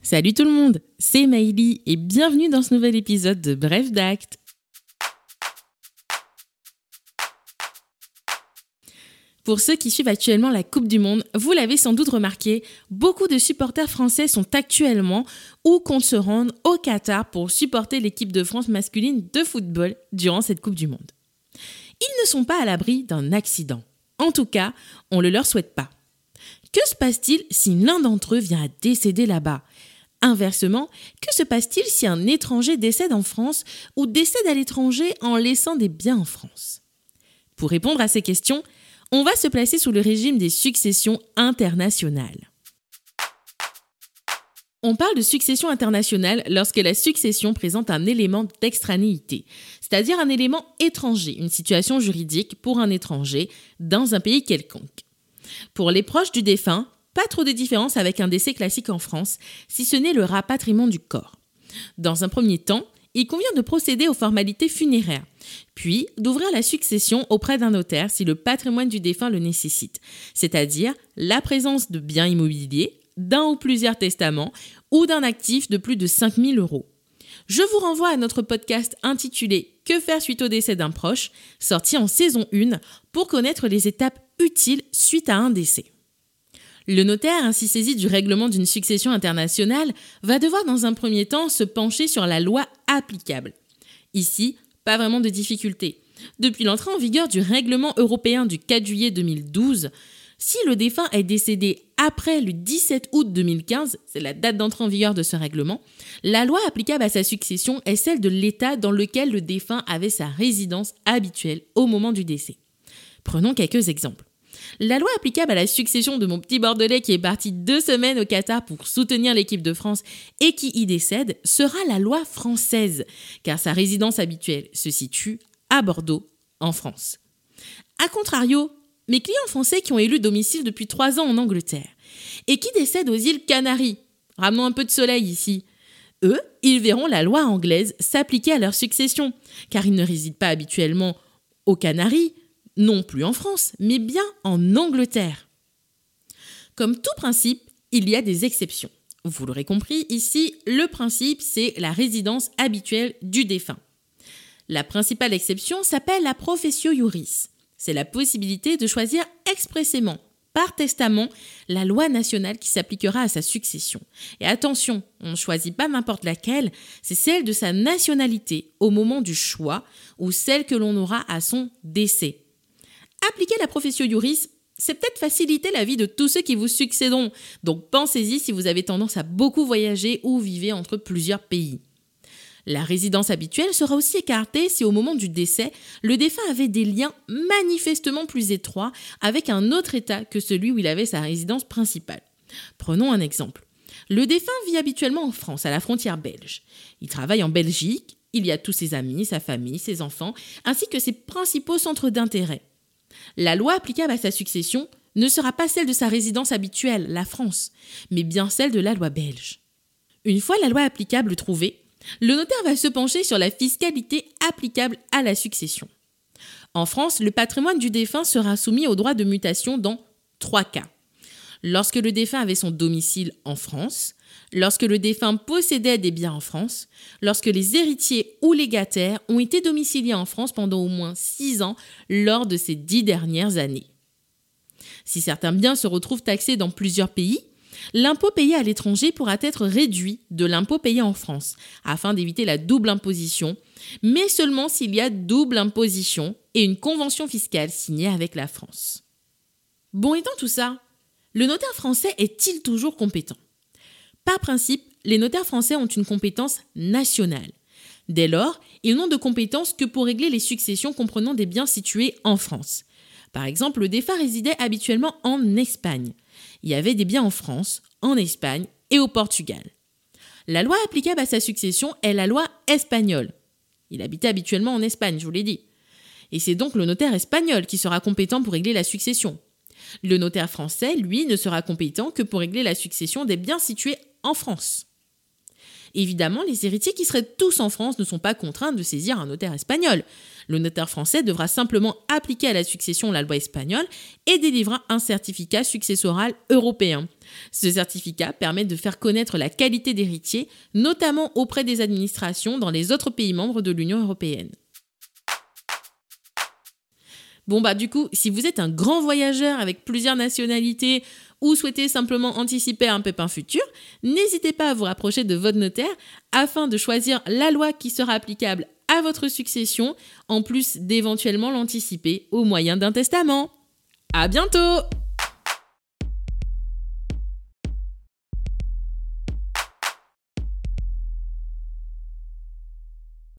Salut tout le monde, c'est Maïli et bienvenue dans ce nouvel épisode de Bref d'Acte. Pour ceux qui suivent actuellement la Coupe du Monde, vous l'avez sans doute remarqué, beaucoup de supporters français sont actuellement ou comptent se rendre au Qatar pour supporter l'équipe de France masculine de football durant cette Coupe du Monde. Ils ne sont pas à l'abri d'un accident. En tout cas, on ne le leur souhaite pas. Que se passe-t-il si l'un d'entre eux vient à décéder là-bas? Inversement, que se passe-t-il si un étranger décède en France ou décède à l'étranger en laissant des biens en France? Pour répondre à ces questions, on va se placer sous le régime des successions internationales. On parle de succession internationale lorsque la succession présente un élément d'extranéité, c'est-à-dire un élément étranger, une situation juridique pour un étranger dans un pays quelconque. Pour les proches du défunt, pas trop de différence avec un décès classique en France, si ce n'est le rapatriement du corps. Dans un premier temps, il convient de procéder aux formalités funéraires, puis d'ouvrir la succession auprès d'un notaire si le patrimoine du défunt le nécessite, c'est-à-dire la présence de biens immobiliers, d'un ou plusieurs testaments ou d'un actif de plus de 5000 euros. Je vous renvoie à notre podcast intitulé Que faire suite au décès d'un proche, sorti en saison 1, pour connaître les étapes utiles suite à un décès. Le notaire, ainsi saisi du règlement d'une succession internationale, va devoir dans un premier temps se pencher sur la loi applicable. Ici, pas vraiment de difficulté. Depuis l'entrée en vigueur du règlement européen du 4 juillet 2012, si le défunt est décédé après le 17 août 2015, c'est la date d'entrée en vigueur de ce règlement, la loi applicable à sa succession est celle de l'État dans lequel le défunt avait sa résidence habituelle au moment du décès. Prenons quelques exemples. La loi applicable à la succession de mon petit Bordelais qui est parti deux semaines au Qatar pour soutenir l'équipe de France et qui y décède sera la loi française, car sa résidence habituelle se situe à Bordeaux, en France. A contrario, mes clients français qui ont élu domicile depuis trois ans en Angleterre et qui décèdent aux îles Canaries, ramenons un peu de soleil ici, eux, ils verront la loi anglaise s'appliquer à leur succession, car ils ne résident pas habituellement aux Canaries, non plus en France, mais bien en Angleterre. Comme tout principe, il y a des exceptions. Vous l'aurez compris, ici, le principe, c'est la résidence habituelle du défunt. La principale exception s'appelle la professio iuris. C'est la possibilité de choisir expressément, par testament, la loi nationale qui s'appliquera à sa succession. Et attention, on ne choisit pas n'importe laquelle, c'est celle de sa nationalité au moment du choix ou celle que l'on aura à son décès. Appliquer la profession juris, c'est peut-être faciliter la vie de tous ceux qui vous succéderont. Donc pensez-y si vous avez tendance à beaucoup voyager ou vivez entre plusieurs pays. La résidence habituelle sera aussi écartée si au moment du décès, le défunt avait des liens manifestement plus étroits avec un autre État que celui où il avait sa résidence principale. Prenons un exemple. Le défunt vit habituellement en France, à la frontière belge. Il travaille en Belgique, il y a tous ses amis, sa famille, ses enfants, ainsi que ses principaux centres d'intérêt la loi applicable à sa succession ne sera pas celle de sa résidence habituelle, la France, mais bien celle de la loi belge. Une fois la loi applicable trouvée, le notaire va se pencher sur la fiscalité applicable à la succession. En France, le patrimoine du défunt sera soumis au droit de mutation dans trois cas. Lorsque le défunt avait son domicile en France, lorsque le défunt possédait des biens en France, lorsque les héritiers ou légataires ont été domiciliés en France pendant au moins six ans lors de ces dix dernières années. Si certains biens se retrouvent taxés dans plusieurs pays, l'impôt payé à l'étranger pourra être réduit de l'impôt payé en France, afin d'éviter la double imposition, mais seulement s'il y a double imposition et une convention fiscale signée avec la France. Bon, étant tout ça, le notaire français est-il toujours compétent? Par principe, les notaires français ont une compétence nationale. Dès lors, ils n'ont de compétence que pour régler les successions comprenant des biens situés en France. Par exemple, le défunt résidait habituellement en Espagne. Il y avait des biens en France, en Espagne et au Portugal. La loi applicable à sa succession est la loi espagnole. Il habitait habituellement en Espagne, je vous l'ai dit. Et c'est donc le notaire espagnol qui sera compétent pour régler la succession. Le notaire français, lui, ne sera compétent que pour régler la succession des biens situés en France. Évidemment, les héritiers qui seraient tous en France ne sont pas contraints de saisir un notaire espagnol. Le notaire français devra simplement appliquer à la succession la loi espagnole et délivrer un certificat successoral européen. Ce certificat permet de faire connaître la qualité d'héritier, notamment auprès des administrations dans les autres pays membres de l'Union européenne. Bon bah du coup, si vous êtes un grand voyageur avec plusieurs nationalités ou souhaitez simplement anticiper un pépin futur, n'hésitez pas à vous rapprocher de votre notaire afin de choisir la loi qui sera applicable à votre succession, en plus d'éventuellement l'anticiper au moyen d'un testament. À bientôt!